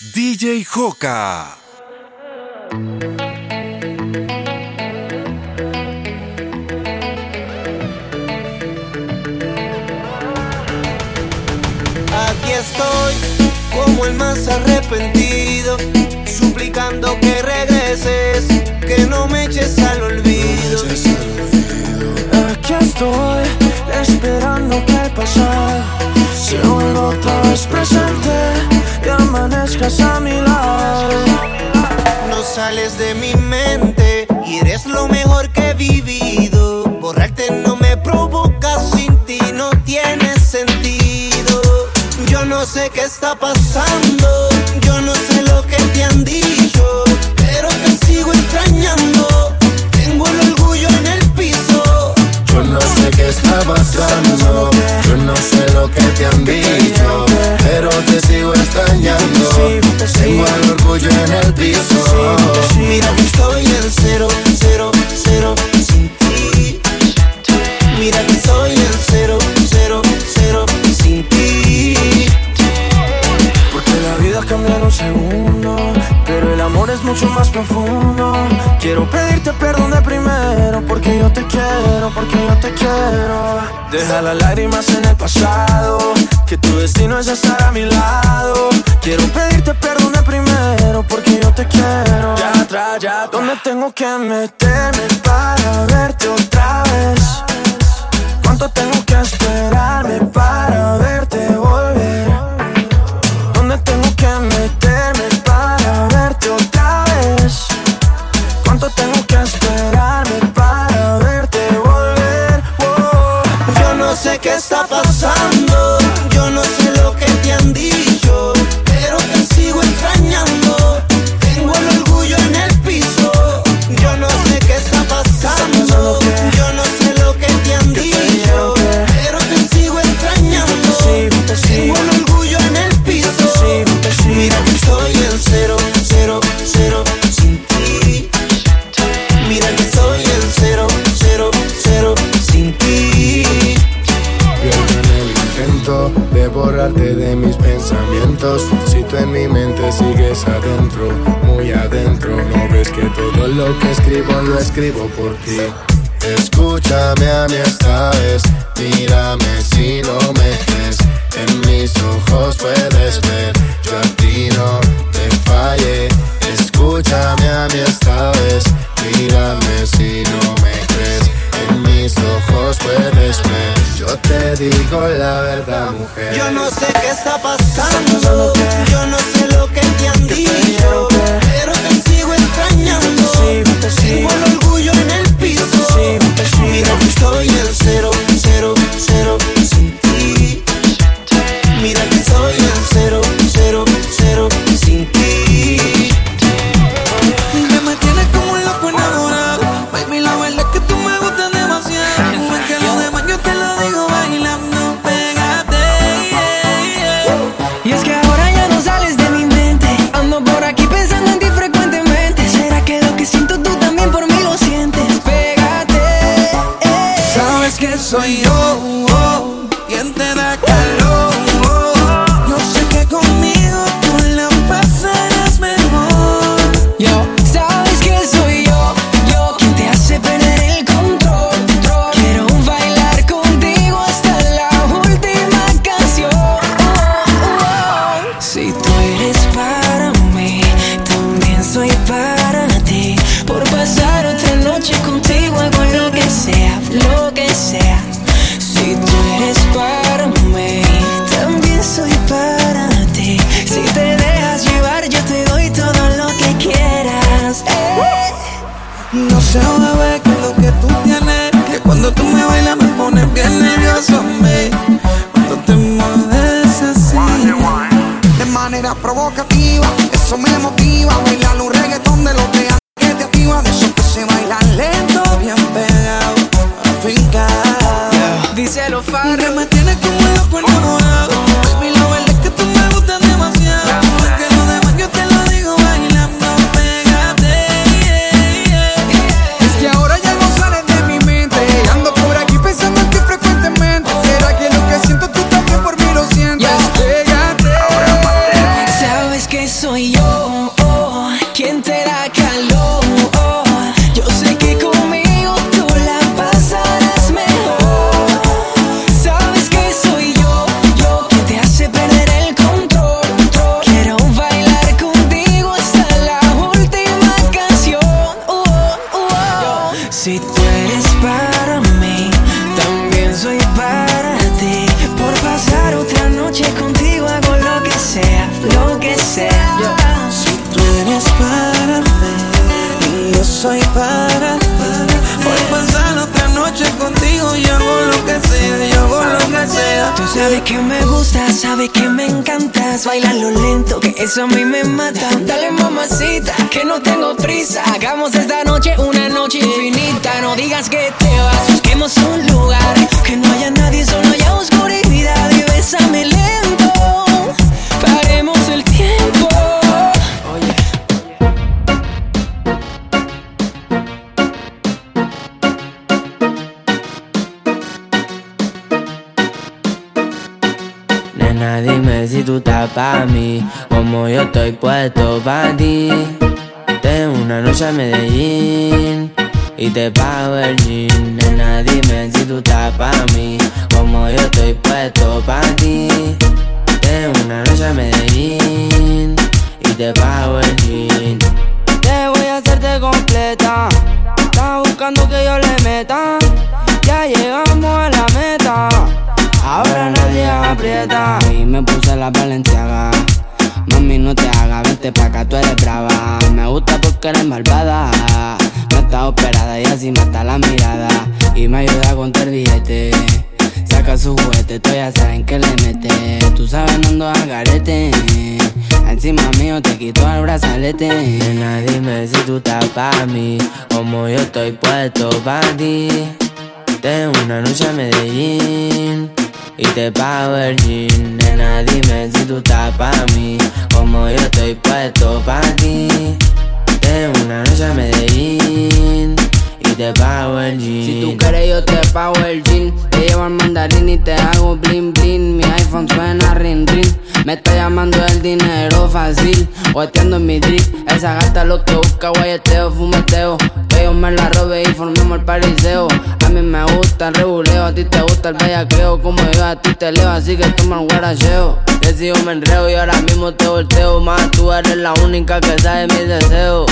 DJ Joka. Aquí estoy como el más arrepentido, suplicando que regreses, que no me eches al olvido. Olvido. Aquí estoy esperando que el pasado se vuelva otra vez. No sales de mi mente y eres lo mejor que he vivido. Borrarte no me provoca, sin ti no tiene sentido. Yo no sé qué está pasando, yo no sé lo que te han dicho, pero te sigo extrañando. Tengo el orgullo en el piso. Yo no sé qué está pasando que te han dicho, pero te sigo extrañando. Tengo el orgullo en el piso. Mira que estoy en cero, cero, cero sin ti. Mira que estoy en cero, cero, cero sin ti. Porque la vida cambia en un segundo, pero el amor es mucho más profundo Quiero pedirte perdón de primero porque yo te quiero, porque yo te quiero. Deja las lágrimas en el pasado, que tu destino es estar a mi lado. Quiero pedirte perdón de primero porque yo te quiero. Ya atrás, ya atrás. ¿Dónde tengo que meterme para verte otra vez? ¿Cuánto tengo que esperar? porti encantas. Baila lo lento, que eso a mí me mata. Dale mamacita, que no tengo prisa. Hagamos esta noche una noche infinita. No digas que te vas, busquemos un lugar. Que no haya nadie, ti. Tengo una noche a Medellín y te pago el jean. Nena, dime si tú estás pa' mí, como yo estoy puesto pa' ti. Tengo una noche a Medellín y te pago el jean. Te voy a hacerte completa. Estás buscando que yo le meta. Ya llegamos a la meta. Ahora nadie aprieta. Y me puse la valenciaga. Mami, no te hagas, vente pa' acá, tú eres brava. Me gusta porque eres malvada. No está operada y así mata la mirada. Y me ayuda a contar billete. Saca su juguete, tú ya saben que le mete. Tú sabes, no ando a garete. Encima mío te quito el brazalete. Nena, dime si tú estás pa' mí. Como yo estoy puesto pa' ti. Tengo una noche a Medellín y te pago el jean. Nena, dime si tú estás pa' mí, como yo estoy puesto pa' ti. Tengo una noche a Medellín y te pago el jean. Si tú quieres yo te pago el jean. Te llevo al mandarín y te hago bling bling. Mi iPhone suena ring ring. Me está llamando el dinero fácil, guateando en mi drip. Esa gata lo que busca, guayeteo, fumeteo. Yo me la robe y formemos el pariseo. A mí me gusta el reguleo, a ti te gusta el bellaqueo. Como yo a ti te leo, así que toma el guaracheo. Que si yo me enreo y ahora mismo te volteo. Más tú eres la única que sabe mis deseos.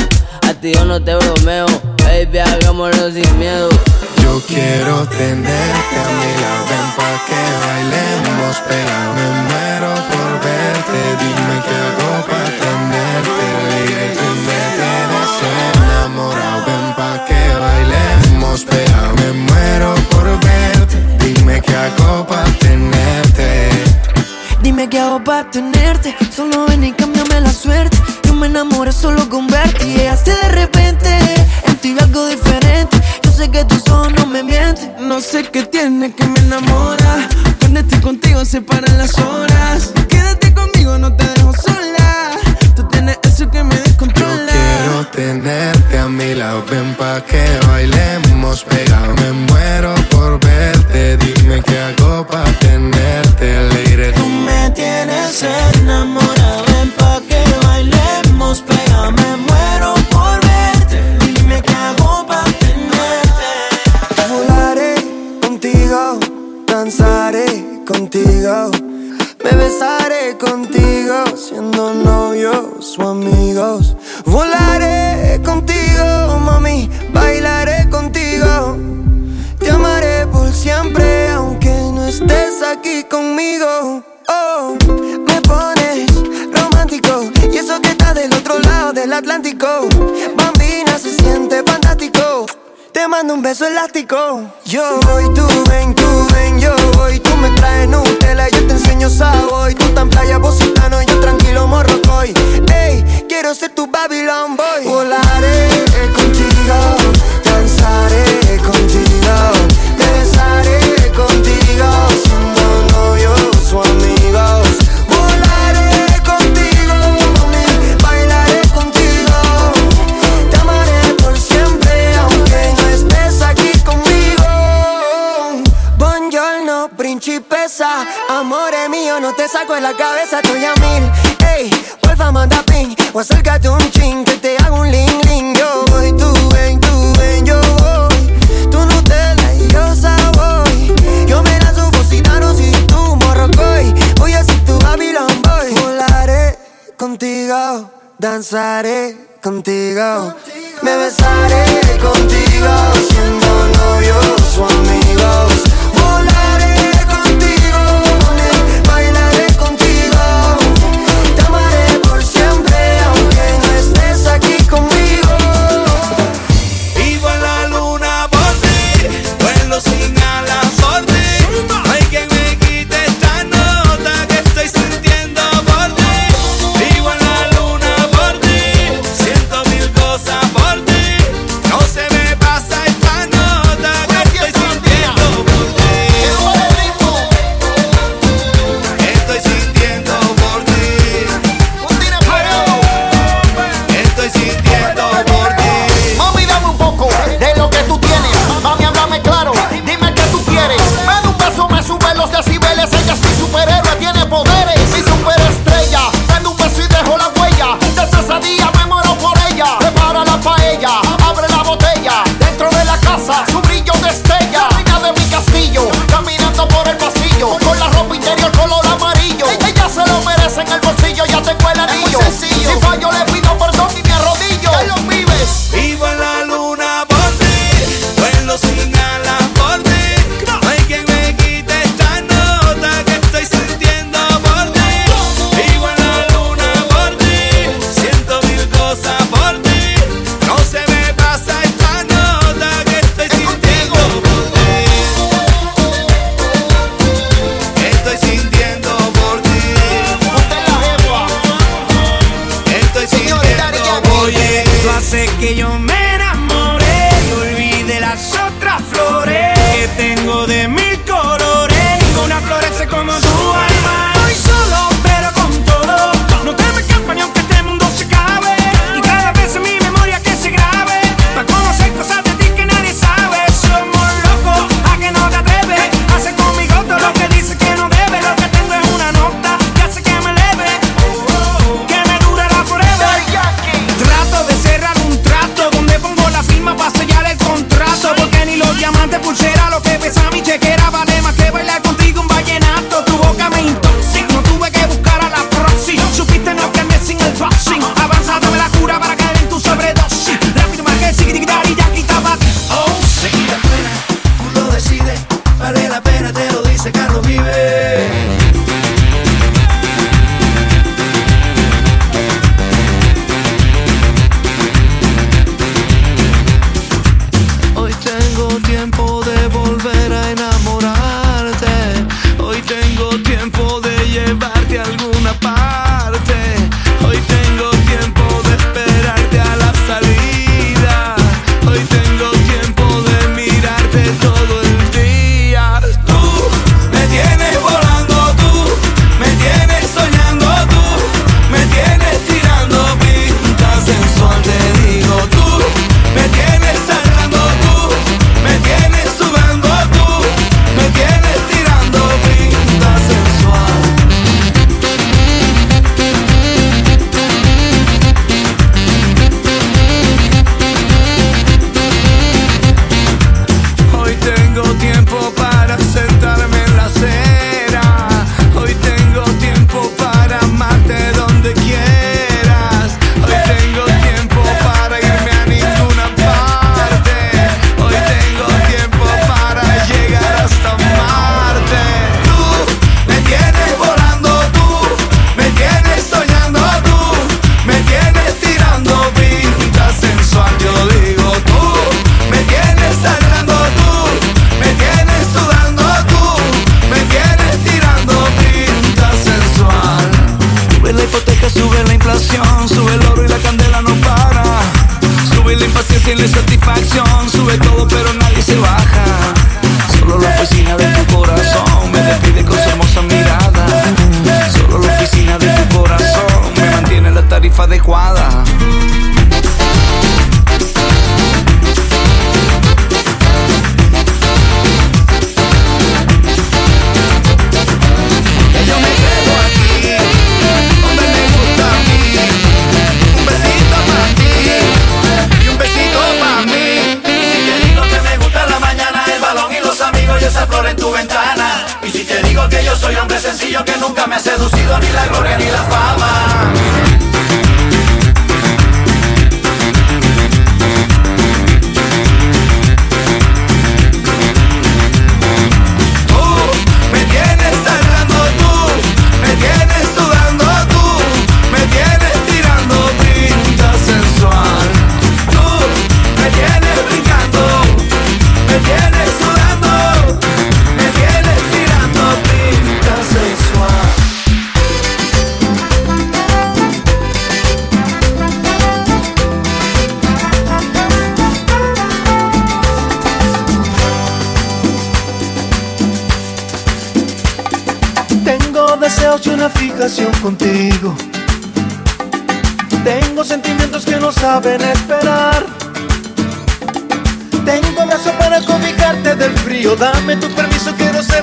A ti yo no te bromeo, baby, hagámoslo sin miedo. Yo quiero tenerte a mi lado, ven pa' que bailemos pegado Me muero por verte, dime qué hago pa' tenerte Lady, tú me tienes enamorado, pegado Me muero por verte, dime qué hago pa' tenerte Dime qué hago para tenerte. Solo ven y cámbiame la suerte. Yo me enamoré solo con verte. Y llegaste de repente. En ti algo diferente. Yo sé que tus ojos no me mienten. No sé qué tiene que me enamora. Cuando estoy contigo se paran las horas. Quédate conmigo, no te dejo sola. Contigo, danzaré contigo. Me besaré contigo, siendo novios o amigos.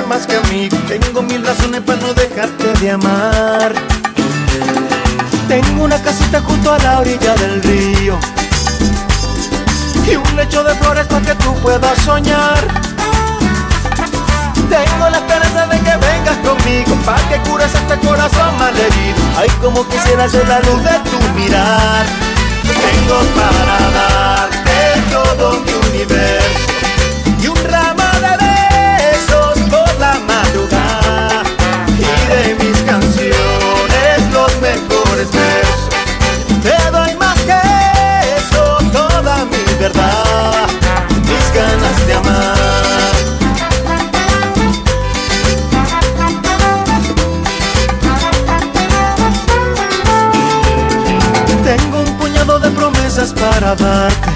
Más que amigo. Tengo mil razones para no dejarte de amar. Tengo una casita junto a la orilla del río. Y un lecho de flores para que tú puedas soñar. Tengo la esperanza de que vengas conmigo Pa' que cures este corazón malherido Ay, como quisiera ser la luz de tu mirar Tengo para darte todo mi universo Y un ramo de de mis canciones los mejores versos Te doy más que eso, toda mi verdad Mis ganas de amar para darte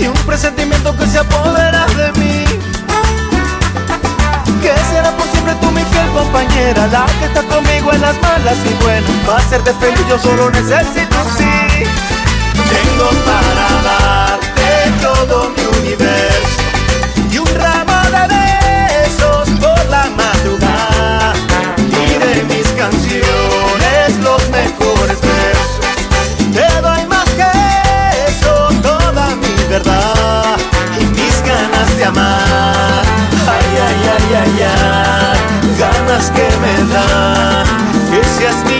y un presentimiento que se apodera de mí. ¿Qué será posible tú, fiel compañera? La que está conmigo en las malas y buenas. Va a hacerte feliz, yo solo necesito sí. Tengo para darte todo mi universo y un ramo de besos por la madrugada y de mis canciones los mejores versos. Te doy más que eso, toda mi verdad que me dan que seas mía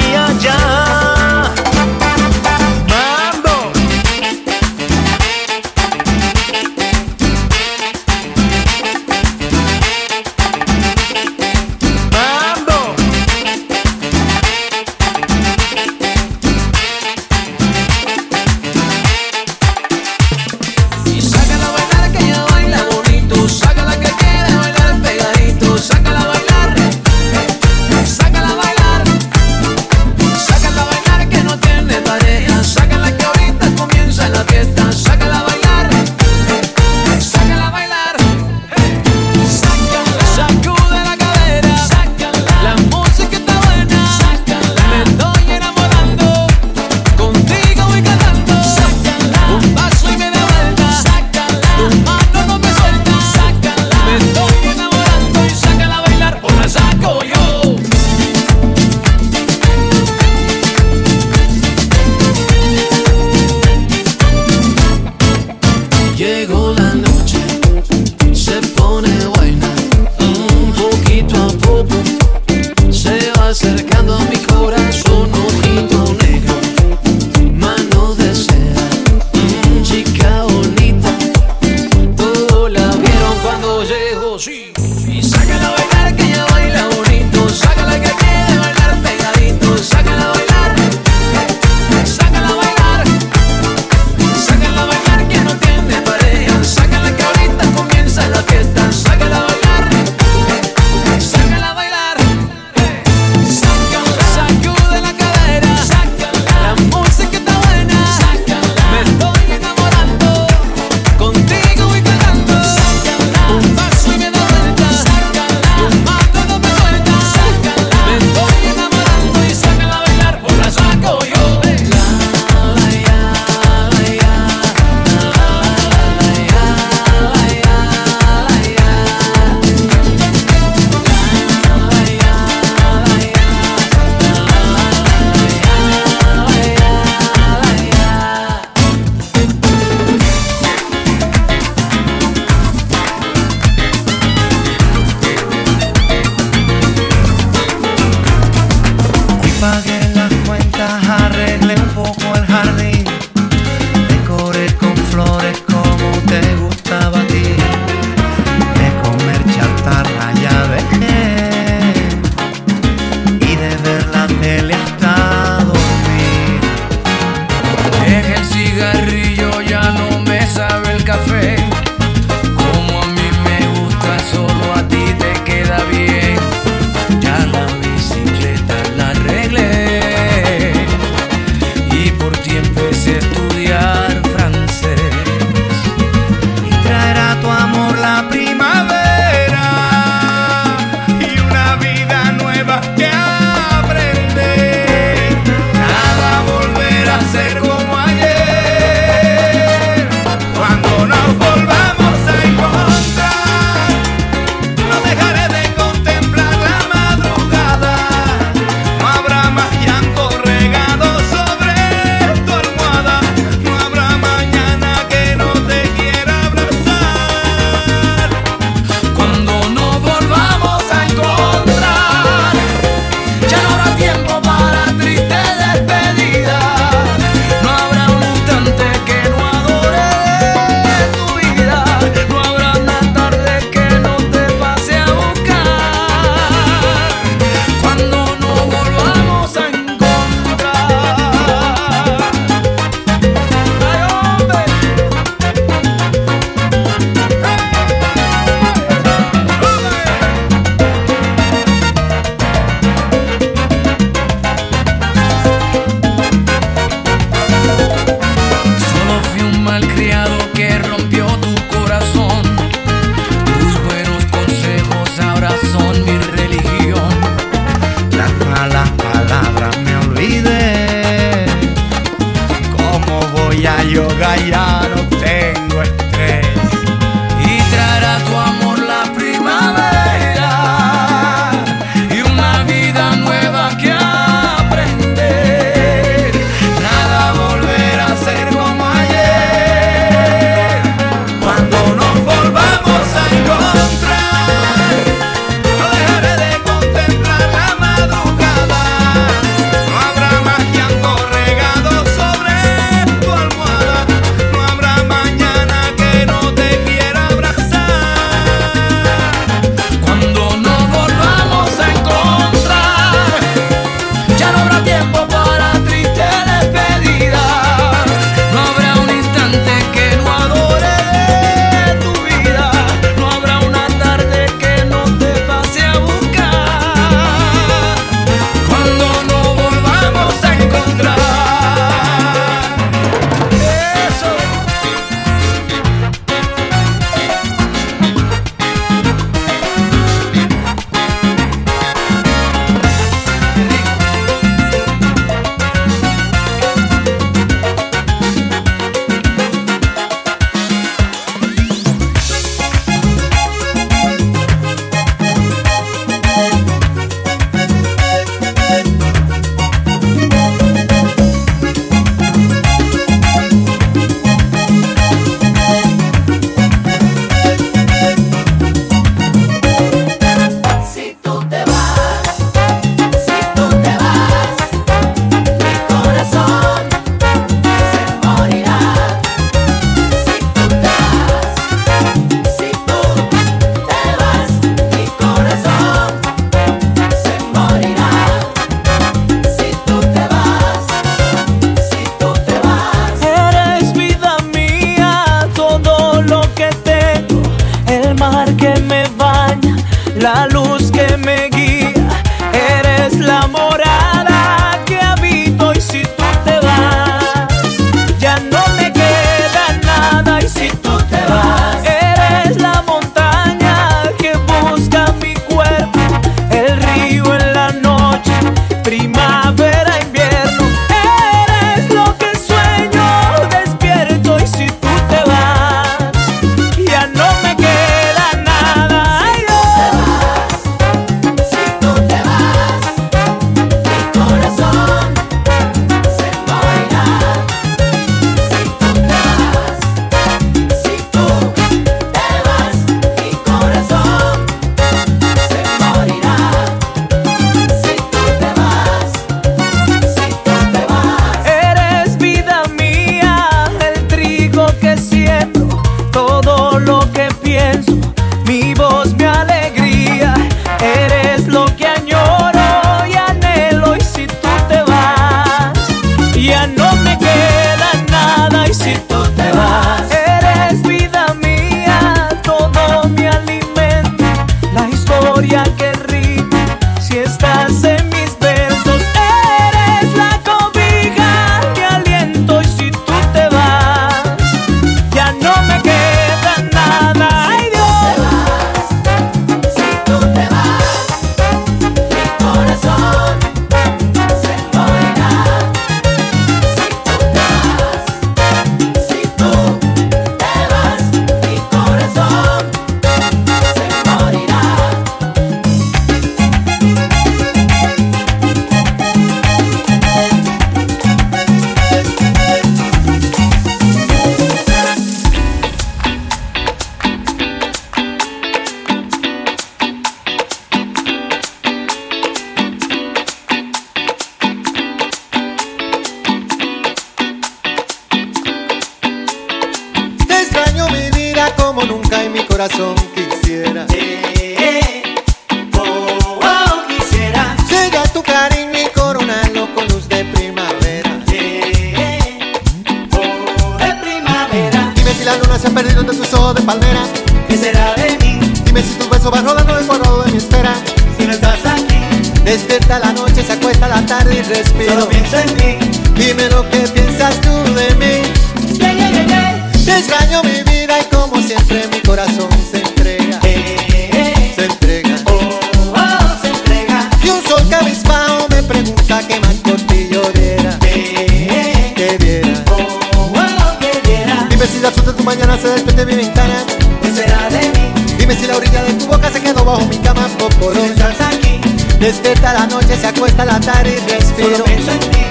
si la de tu mañana se despierta en mi ventana. ¿Qué será de mí? Dime si la orilla de tu boca se quedó bajo mi cama popolón. Si estás aquí. Despierta la noche, se acuesta la tarde y respiro. Solo pienso en ti.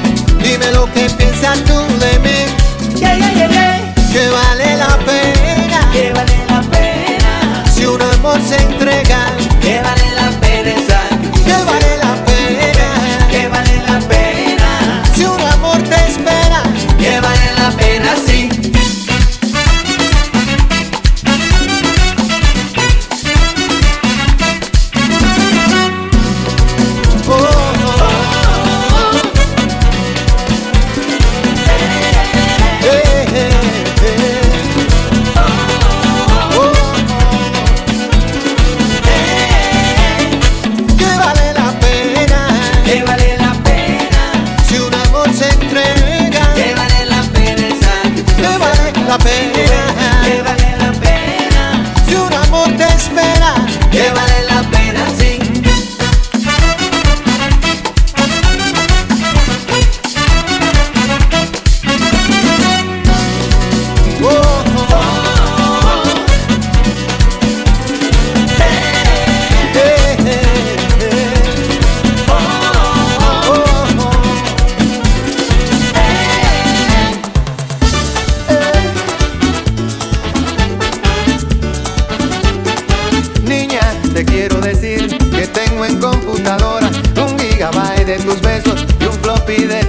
Dime lo que piensas tú de mí. Yeah, yeah, yeah, que vale la pena. Que vale la pena. Si un amor se entrega. Que vale la pena. Que vale la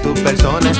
tu persona.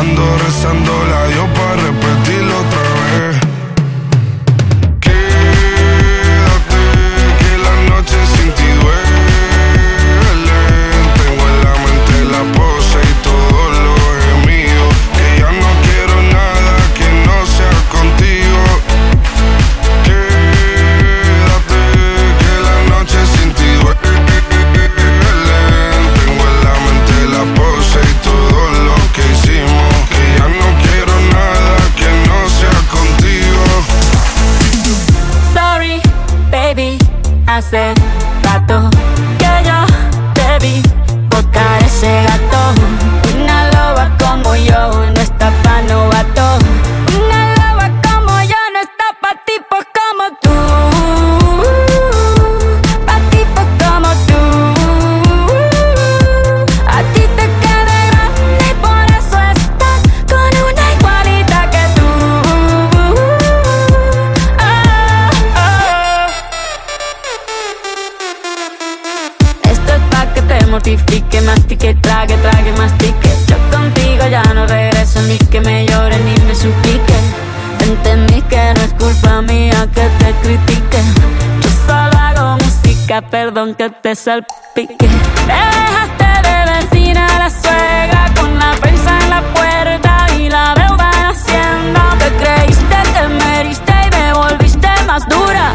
Ando rezando la Dios para repetirlo hace trague, trague, mastique. Yo contigo ya no regreso ni que me llore ni me suplique. Entendí que no es culpa mía que te critique. Yo solo hago música, perdón que te salpique. Te dejaste de vecina la suegra con la prensa en la puerta y la deuda en hacienda. Te creíste que me heriste y me volviste más dura.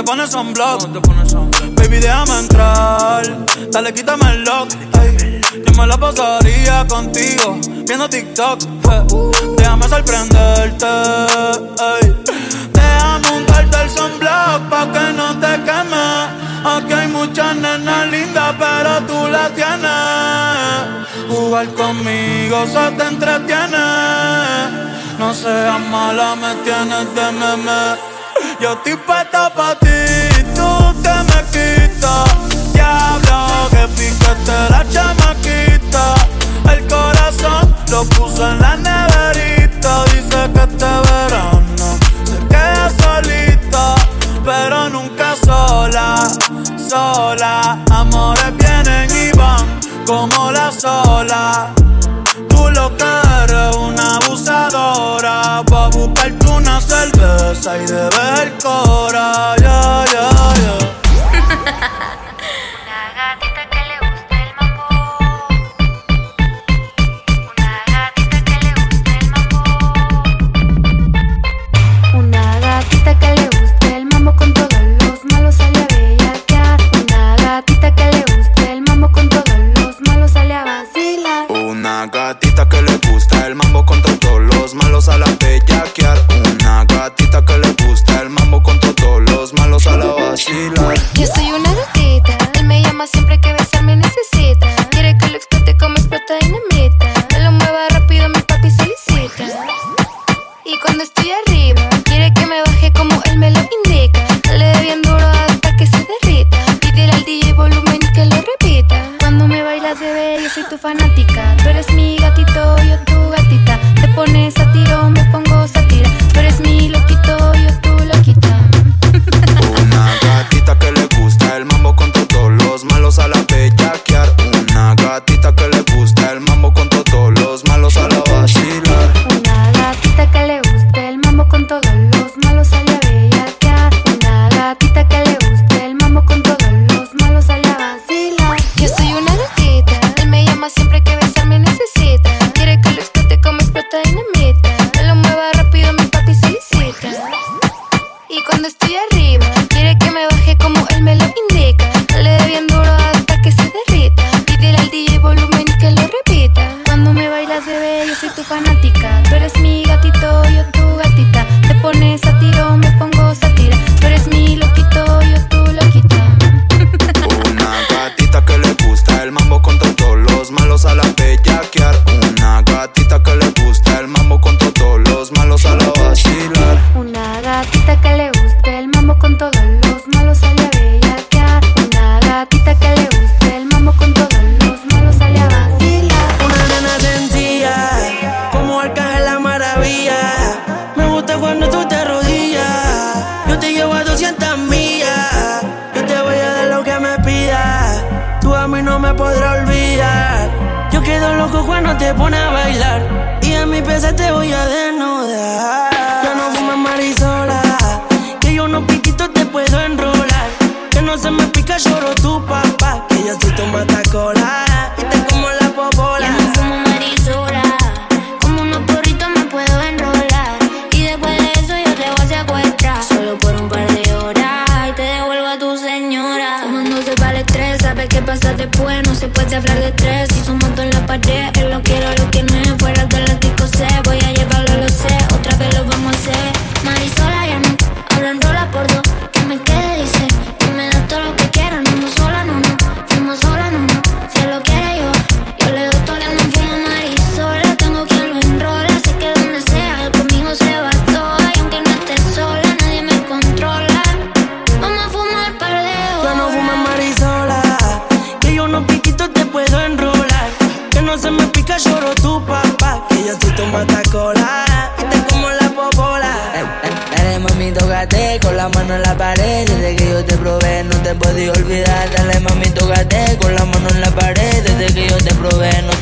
te pones un block. Baby, déjame entrar. Dale, quítame el lock. Ay. Yo la pasaría contigo viendo TikTok. Déjame sorprenderte. Ay. Déjame untarte el sunblock pa' que no te queme. Aquí hay muchas nenas lindas, pero tú la tienes. Jugar conmigo se te entretiene. No seas mala, me tienes de meme. Yo estoy puesto pa' ti, tú te me quitas. Diablo, que picaste la chamaquita. El corazón lo puso en la neverita. Dice que este verano se queda solita, pero nunca sola, sola. Amores vienen y van como la sola de ver ya, ya, ya. Una gatita que le gusta el mambo. Una gatita que le gusta el mambo. Una gatita que le gusta el mambo con todos los malos sale a bellaquear. Una gatita que le gusta el mambo con todos los malos sale a vacilar. Una gatita que le gusta el mambo con todos los malos a la she so you know me podrá olvidar. Yo quedo loco cuando te pone a bailar. Y a mi pesa te voy a desnudar. Ya no fumas marisola. Que yo no piquito te puedo enrolar. Que no se me pica, lloro tu papá. Que yo soy tu matacola.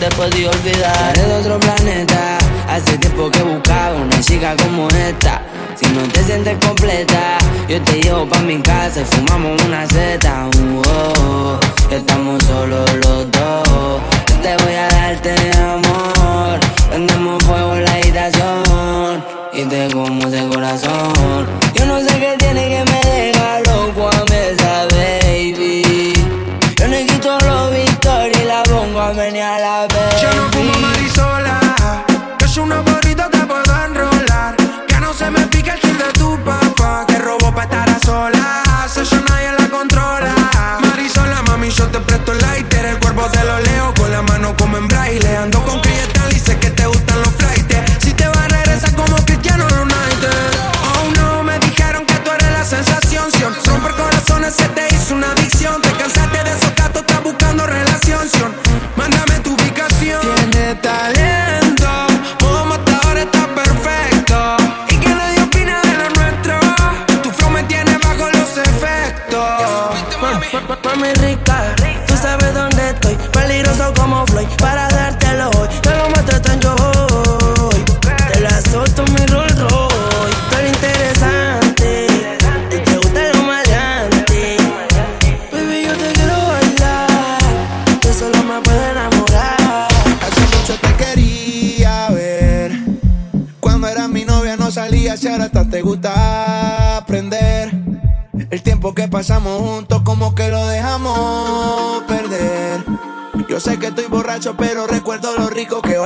te podí olvidar. Eres de otro planeta, hace tiempo que buscaba una chica como esta. Si no te sientes completa, yo te llevo pa' mi casa y fumamos una seta. -oh, estamos solos los dos. Yo te voy a darte amor. Prendemos fuego en la habitación y te como de corazón. Yo no sé qué tiene que pero recuerdo lo rico que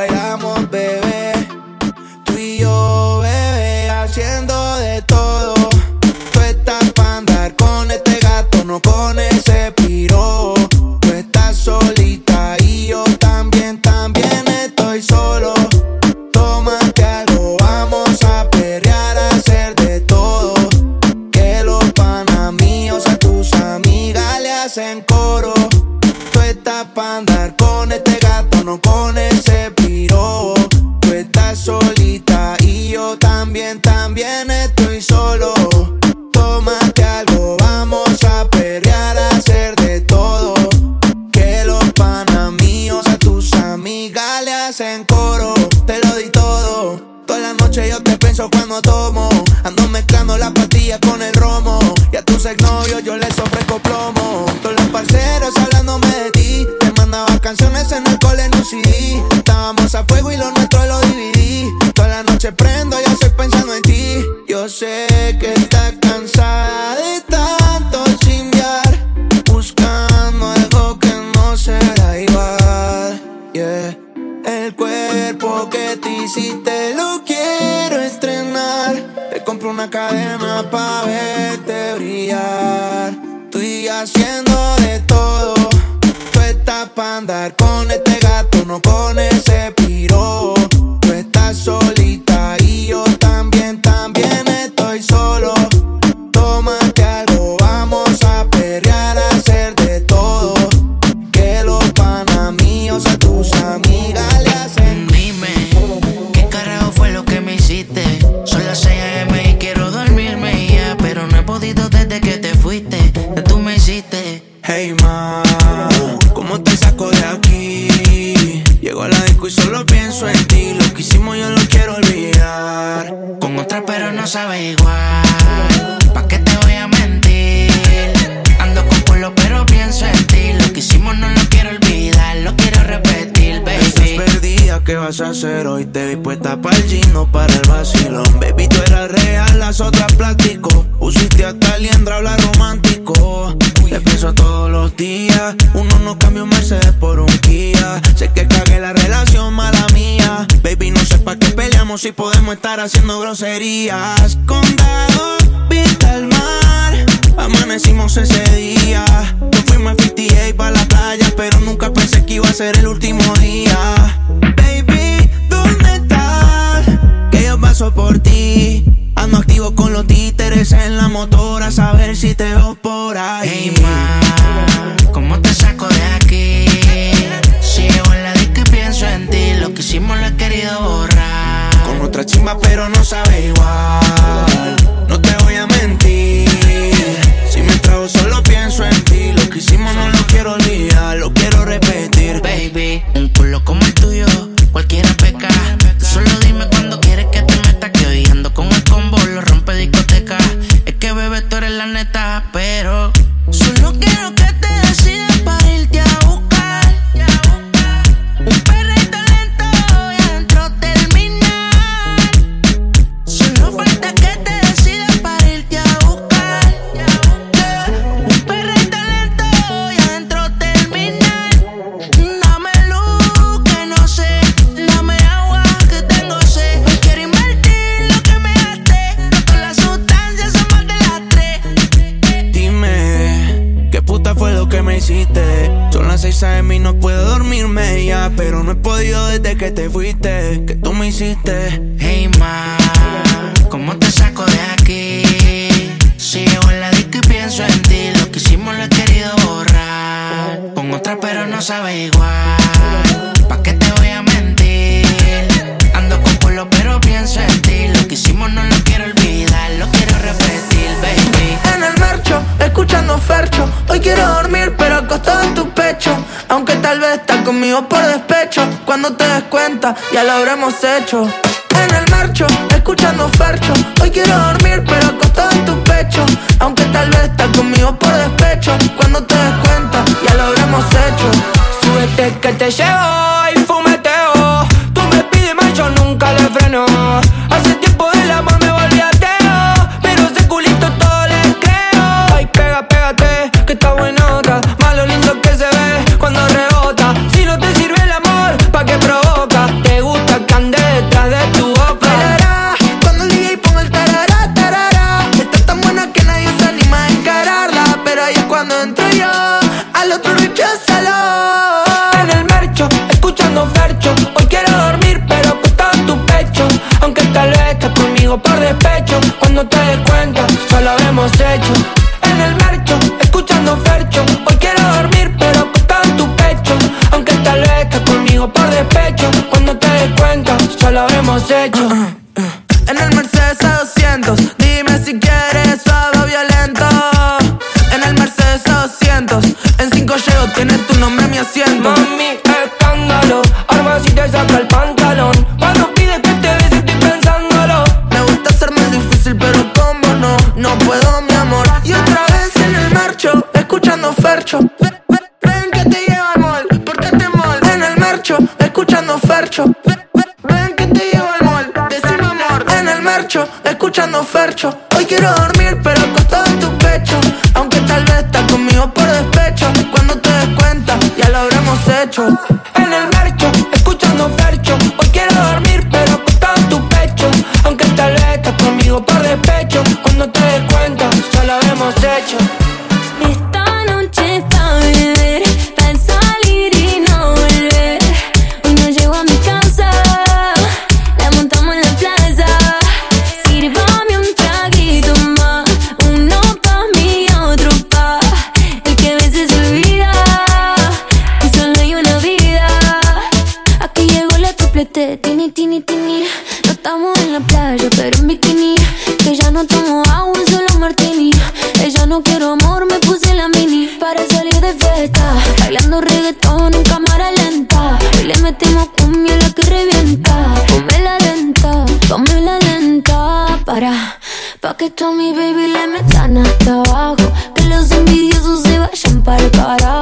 solo pienso en ti. Lo que hicimos yo lo quiero olvidar. Con otra, pero no sabe igual. ¿Pa' qué te voy a mentir? Ando con pueblo, pero pienso en ti. Lo que hicimos no lo quiero olvidar, lo quiero repetir, baby. Estás perdida, ¿qué vas a hacer hoy? Te vi puesta para el gino, para el vacilón. Baby, tú eras real, las otras plástico. Usiste hasta liendra, habla romántico. Te pienso todos los días. Uno no cambia un Mercedes por un Kia. Sé que cagué la relación, mala mía. Baby, no sé para qué peleamos si podemos estar haciendo groserías. Condado, pinta el mar. Amanecimos ese día. Yo fuimos a 58 para la playa, pero nunca pensé que iba a ser el último día. Baby, ¿dónde estás? Que yo paso por ti. Ando activo con los títeres en la motora, a saber si te veo por ahí. Hey, ¿cómo te saco de aquí? Si llevo en la que pienso en ti, lo que hicimos lo he querido borrar. Con otra chimba, pero no sabe igual. No te voy a mentir. Si me trago, solo pienso en ti. Lo que hicimos no lo quiero olvidar, lo quiero repetir. Baby, un culo como el tuyo, cualquiera peca. Solo dime cuando la neta, pero 6 a.m. y no puedo dormirme ya. Pero no he podido desde que te fuiste, que tú me hiciste. Hey, ma, ¿cómo te saco de aquí? Sigo en la disco y pienso en ti. Lo que hicimos lo he querido borrar. Con otra, pero no sabe igual. ¿Pa' qué te voy a mentir? Ando con polo, pero pienso en ti. Lo que hicimos no lo quiero olvidar. escuchando Fercho. Hoy quiero dormir, pero acostado en tu pecho. Aunque tal vez estás conmigo por despecho. Cuando te des cuenta, ya lo habremos hecho. En el marcho, escuchando Fercho. Hoy quiero dormir, pero acostado en tu pecho. Aunque tal vez estás conmigo por despecho. Cuando te des cuenta, ya lo habremos hecho. Súbete que te llevo y fumeteo. Tú me pides más, yo nunca le freno. que está buena. control. abajo. Que los envidiosos se vayan para el carajo.